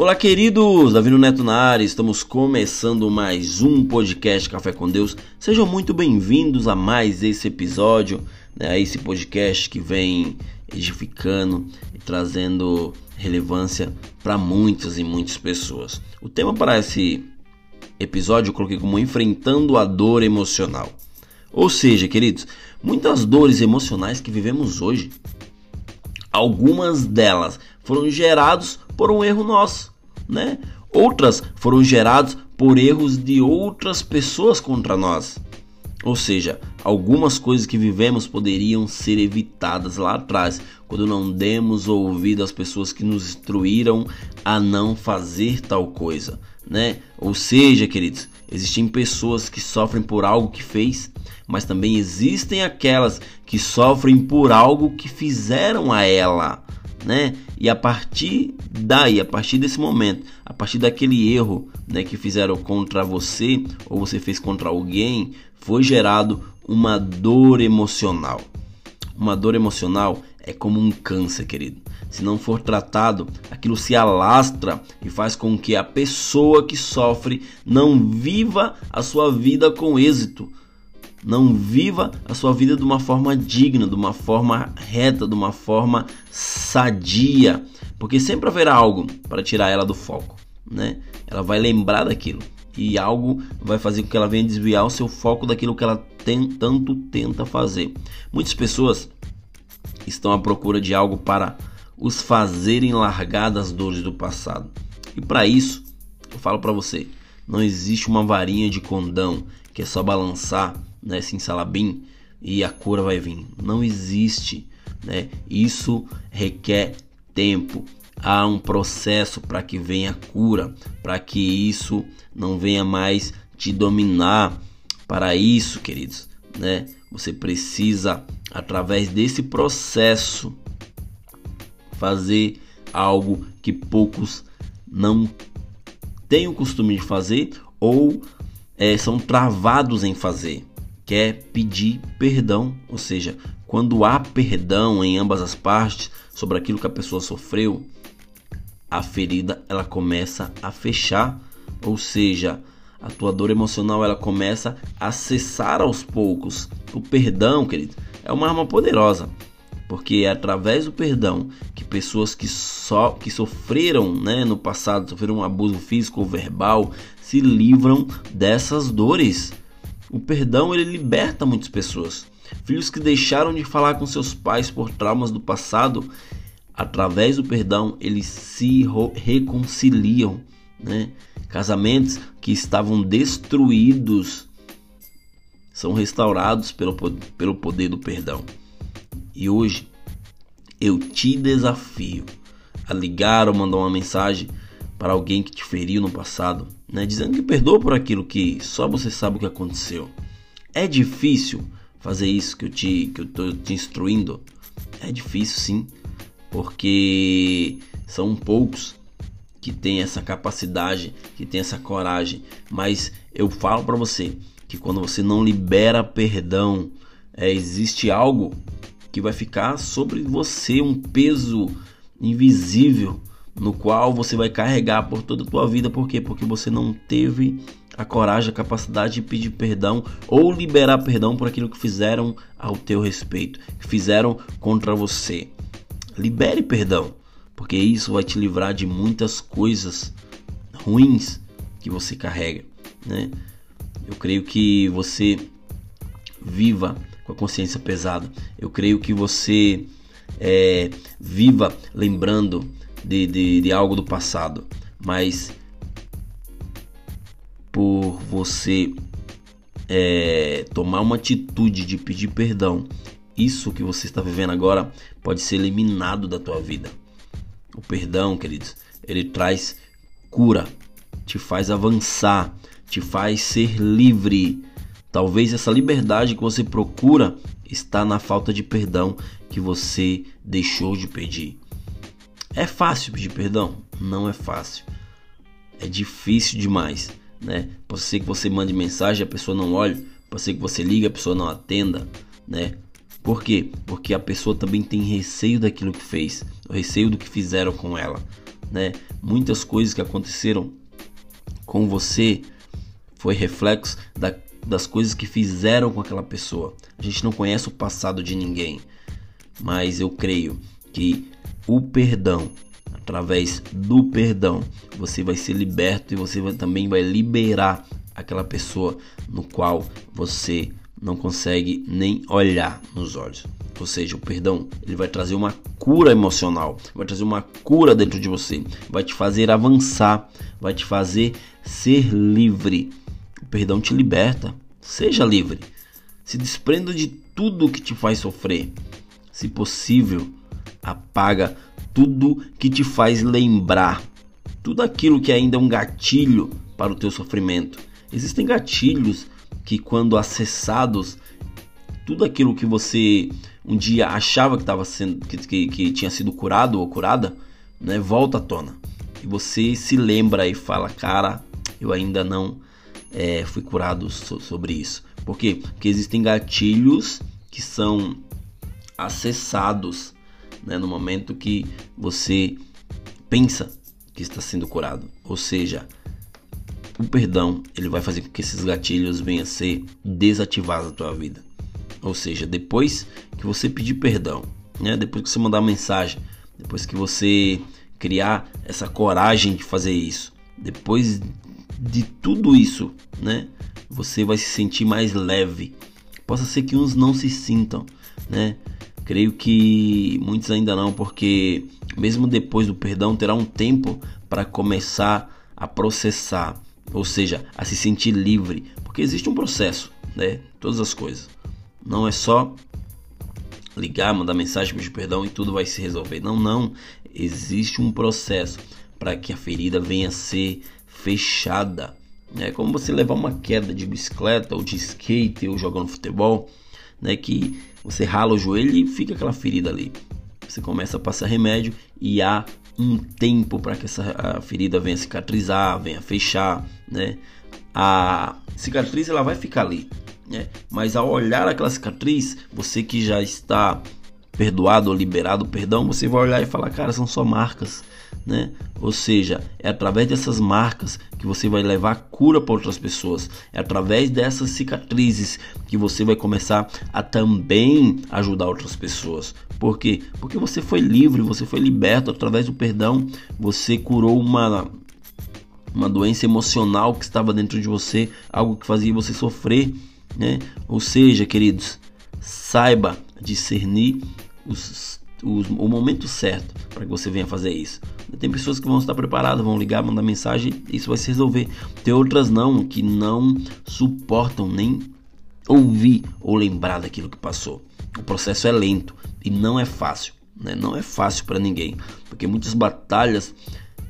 Olá, queridos! Davi Neto na área, estamos começando mais um podcast Café com Deus. Sejam muito bem-vindos a mais esse episódio, né, a esse podcast que vem edificando e trazendo relevância para muitas e muitas pessoas. O tema para esse episódio eu coloquei como enfrentando a dor emocional. Ou seja, queridos, muitas dores emocionais que vivemos hoje, algumas delas foram gerados por um erro nosso, né? Outras foram geradas por erros de outras pessoas contra nós. Ou seja, algumas coisas que vivemos poderiam ser evitadas lá atrás, quando não demos ouvido às pessoas que nos instruíram a não fazer tal coisa, né? Ou seja, queridos, existem pessoas que sofrem por algo que fez, mas também existem aquelas que sofrem por algo que fizeram a ela né? E a partir daí, a partir desse momento, a partir daquele erro, né, que fizeram contra você ou você fez contra alguém, foi gerado uma dor emocional. Uma dor emocional é como um câncer, querido. Se não for tratado, aquilo se alastra e faz com que a pessoa que sofre não viva a sua vida com êxito, não viva a sua vida de uma forma digna, de uma forma reta, de uma forma sadia, porque sempre haverá algo para tirar ela do foco, né? Ela vai lembrar daquilo e algo vai fazer com que ela venha desviar o seu foco daquilo que ela tem, tanto tenta fazer. Muitas pessoas estão à procura de algo para os fazerem largar das dores do passado. E para isso, eu falo para você, não existe uma varinha de condão que é só balançar né, salabim e a cura vai vir. Não existe, né? Isso requer tempo. Há um processo para que venha a cura, para que isso não venha mais te dominar. Para isso, queridos, né? Você precisa através desse processo fazer algo que poucos não têm o costume de fazer ou é, são travados em fazer quer pedir perdão, ou seja, quando há perdão em ambas as partes sobre aquilo que a pessoa sofreu, a ferida ela começa a fechar, ou seja, a tua dor emocional ela começa a cessar aos poucos. O perdão, querido, é uma arma poderosa, porque é através do perdão que pessoas que só que sofreram, né, no passado, sofreram um abuso físico ou verbal, se livram dessas dores. O perdão ele liberta muitas pessoas. Filhos que deixaram de falar com seus pais por traumas do passado, através do perdão eles se reconciliam, né? Casamentos que estavam destruídos são restaurados pelo, pelo poder do perdão. E hoje eu te desafio a ligar ou mandar uma mensagem para alguém que te feriu no passado, né, dizendo que perdoa por aquilo que só você sabe o que aconteceu. É difícil fazer isso que eu te que eu tô te instruindo. É difícil sim, porque são poucos que têm essa capacidade, que têm essa coragem, mas eu falo para você que quando você não libera perdão, é, existe algo que vai ficar sobre você um peso invisível no qual você vai carregar por toda a tua vida, por quê? Porque você não teve a coragem, a capacidade de pedir perdão ou liberar perdão por aquilo que fizeram ao teu respeito, que fizeram contra você. Libere perdão, porque isso vai te livrar de muitas coisas ruins que você carrega, né? Eu creio que você viva com a consciência pesada. Eu creio que você é, viva lembrando de, de, de algo do passado, mas por você é, tomar uma atitude de pedir perdão, isso que você está vivendo agora pode ser eliminado da tua vida. O perdão, queridos, ele traz cura, te faz avançar, te faz ser livre. Talvez essa liberdade que você procura está na falta de perdão que você deixou de pedir. É fácil pedir perdão? Não é fácil. É difícil demais, né? Pode ser que você mande mensagem e a pessoa não olhe, pode ser que você ligue a pessoa não atenda, né? Por quê? Porque a pessoa também tem receio daquilo que fez, o receio do que fizeram com ela, né? Muitas coisas que aconteceram com você foi reflexo da, das coisas que fizeram com aquela pessoa. A gente não conhece o passado de ninguém, mas eu creio que o perdão, através do perdão, você vai ser liberto e você vai, também vai liberar aquela pessoa no qual você não consegue nem olhar nos olhos. Ou seja, o perdão, ele vai trazer uma cura emocional, vai trazer uma cura dentro de você, vai te fazer avançar, vai te fazer ser livre. O perdão te liberta. Seja livre. Se desprenda de tudo que te faz sofrer. Se possível, apaga tudo que te faz lembrar, tudo aquilo que ainda é um gatilho para o teu sofrimento. Existem gatilhos que quando acessados, tudo aquilo que você um dia achava que estava sendo que, que, que, tinha sido curado ou curada, né, volta à tona. E você se lembra e fala, cara, eu ainda não é, fui curado so, sobre isso. Por quê? Porque existem gatilhos que são acessados né, no momento que você pensa que está sendo curado. Ou seja, o perdão ele vai fazer com que esses gatilhos venham a ser desativados na tua vida. Ou seja, depois que você pedir perdão, né, depois que você mandar mensagem, depois que você criar essa coragem de fazer isso, depois de tudo isso, né, você vai se sentir mais leve. Possa ser que uns não se sintam, né? Creio que muitos ainda não, porque mesmo depois do perdão terá um tempo para começar a processar, ou seja, a se sentir livre, porque existe um processo, né? Todas as coisas. Não é só ligar, mandar mensagem, pedir perdão e tudo vai se resolver. Não, não. Existe um processo para que a ferida venha a ser fechada. É como você levar uma queda de bicicleta ou de skate ou jogando futebol, né? Que você rala o joelho e fica aquela ferida ali. Você começa a passar remédio e há um tempo para que essa ferida venha cicatrizar, venha fechar, né? A cicatriz ela vai ficar ali, né? Mas ao olhar aquela cicatriz, você que já está perdoado ou liberado perdão, você vai olhar e falar, cara, são só marcas, né? Ou seja, é através dessas marcas que você vai levar cura para outras pessoas. É através dessas cicatrizes que você vai começar a também ajudar outras pessoas. Por quê? Porque você foi livre, você foi liberto através do perdão, você curou uma uma doença emocional que estava dentro de você, algo que fazia você sofrer, né? Ou seja, queridos, saiba discernir os o, o momento certo para que você venha fazer isso. Tem pessoas que vão estar preparadas, vão ligar, mandar mensagem, isso vai se resolver. Tem outras não, que não suportam nem ouvir ou lembrar daquilo que passou. O processo é lento e não é fácil, né? Não é fácil para ninguém, porque muitas batalhas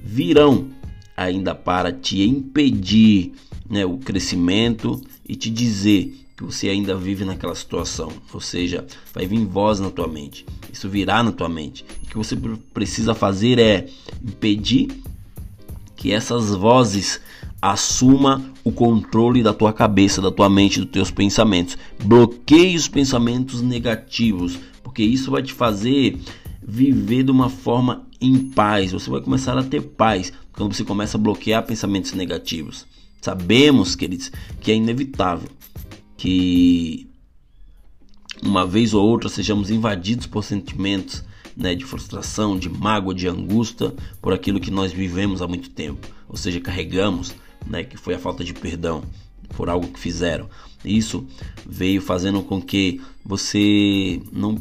virão ainda para te impedir, né, o crescimento e te dizer que você ainda vive naquela situação. Ou seja, vai vir voz na tua mente. Isso virá na tua mente. o que você precisa fazer é impedir que essas vozes assuma o controle da tua cabeça, da tua mente, dos teus pensamentos. Bloqueie os pensamentos negativos, porque isso vai te fazer viver de uma forma em paz. Você vai começar a ter paz quando você começa a bloquear pensamentos negativos. Sabemos, queridos, que é inevitável que uma vez ou outra sejamos invadidos por sentimentos né, de frustração, de mágoa, de angústia por aquilo que nós vivemos há muito tempo, ou seja, carregamos, né, que foi a falta de perdão por algo que fizeram. Isso veio fazendo com que você não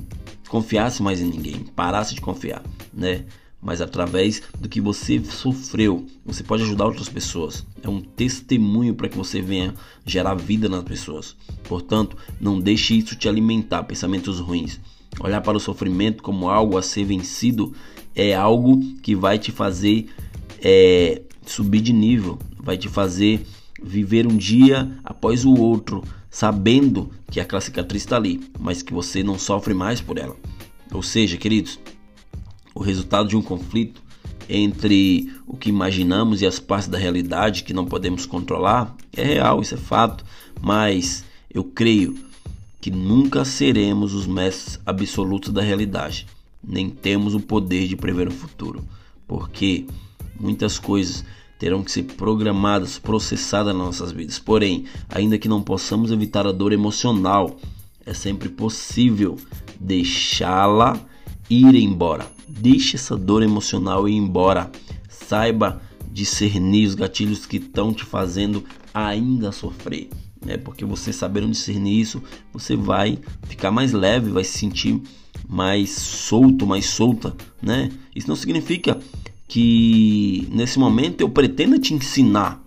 confiasse mais em ninguém, parasse de confiar, né? Mas através do que você sofreu, você pode ajudar outras pessoas. É um testemunho para que você venha gerar vida nas pessoas. Portanto, não deixe isso te alimentar pensamentos ruins. Olhar para o sofrimento como algo a ser vencido é algo que vai te fazer é, subir de nível, vai te fazer viver um dia após o outro, sabendo que aquela cicatriz está ali, mas que você não sofre mais por ela. Ou seja, queridos, o resultado de um conflito entre o que imaginamos e as partes da realidade que não podemos controlar é real, isso é fato, mas eu creio que nunca seremos os mestres absolutos da realidade, nem temos o poder de prever o futuro, porque muitas coisas terão que ser programadas, processadas nas nossas vidas. Porém, ainda que não possamos evitar a dor emocional, é sempre possível deixá-la ir embora. Deixe essa dor emocional ir embora. Saiba discernir os gatilhos que estão te fazendo ainda sofrer. Né? Porque você sabendo discernir isso, você vai ficar mais leve, vai se sentir mais solto, mais solta, né? Isso não significa que nesse momento eu pretenda te ensinar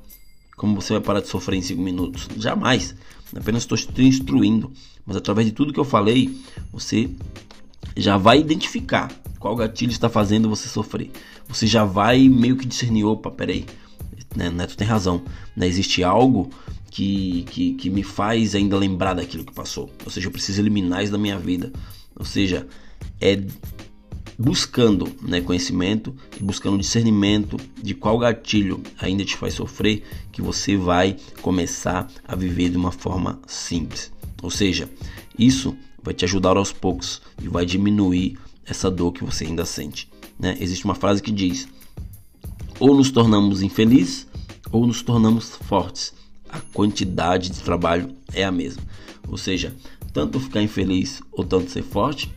como você vai parar de sofrer em 5 minutos. Jamais. Apenas estou te instruindo. Mas através de tudo que eu falei, você já vai identificar qual gatilho está fazendo você sofrer. Você já vai meio que discernir, opa, peraí, né, Neto tem razão, né, existe algo que, que, que me faz ainda lembrar daquilo que passou. Ou seja, eu preciso eliminar isso da minha vida. Ou seja, é buscando né, conhecimento e buscando discernimento de qual gatilho ainda te faz sofrer, que você vai começar a viver de uma forma simples. Ou seja, isso vai te ajudar aos poucos e vai diminuir essa dor que você ainda sente. Né? Existe uma frase que diz: ou nos tornamos infelizes ou nos tornamos fortes. A quantidade de trabalho é a mesma. Ou seja, tanto ficar infeliz ou tanto ser forte,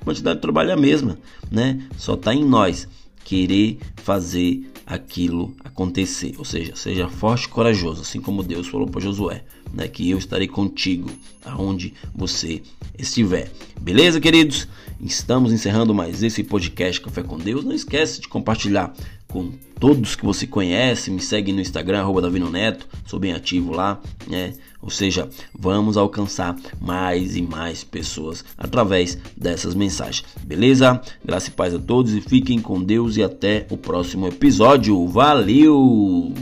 a quantidade de trabalho é a mesma, né? Só está em nós querer fazer aquilo acontecer. Ou seja, seja forte e corajoso, assim como Deus falou para Josué, né? Que eu estarei contigo aonde você estiver. Beleza, queridos? Estamos encerrando mais esse podcast Café com Deus. Não esquece de compartilhar com todos que você conhece. Me segue no Instagram, arroba Davino Neto. Sou bem ativo lá, né? Ou seja, vamos alcançar mais e mais pessoas através dessas mensagens. Beleza? Graça e paz a todos e fiquem com Deus e até o próximo episódio. Valeu!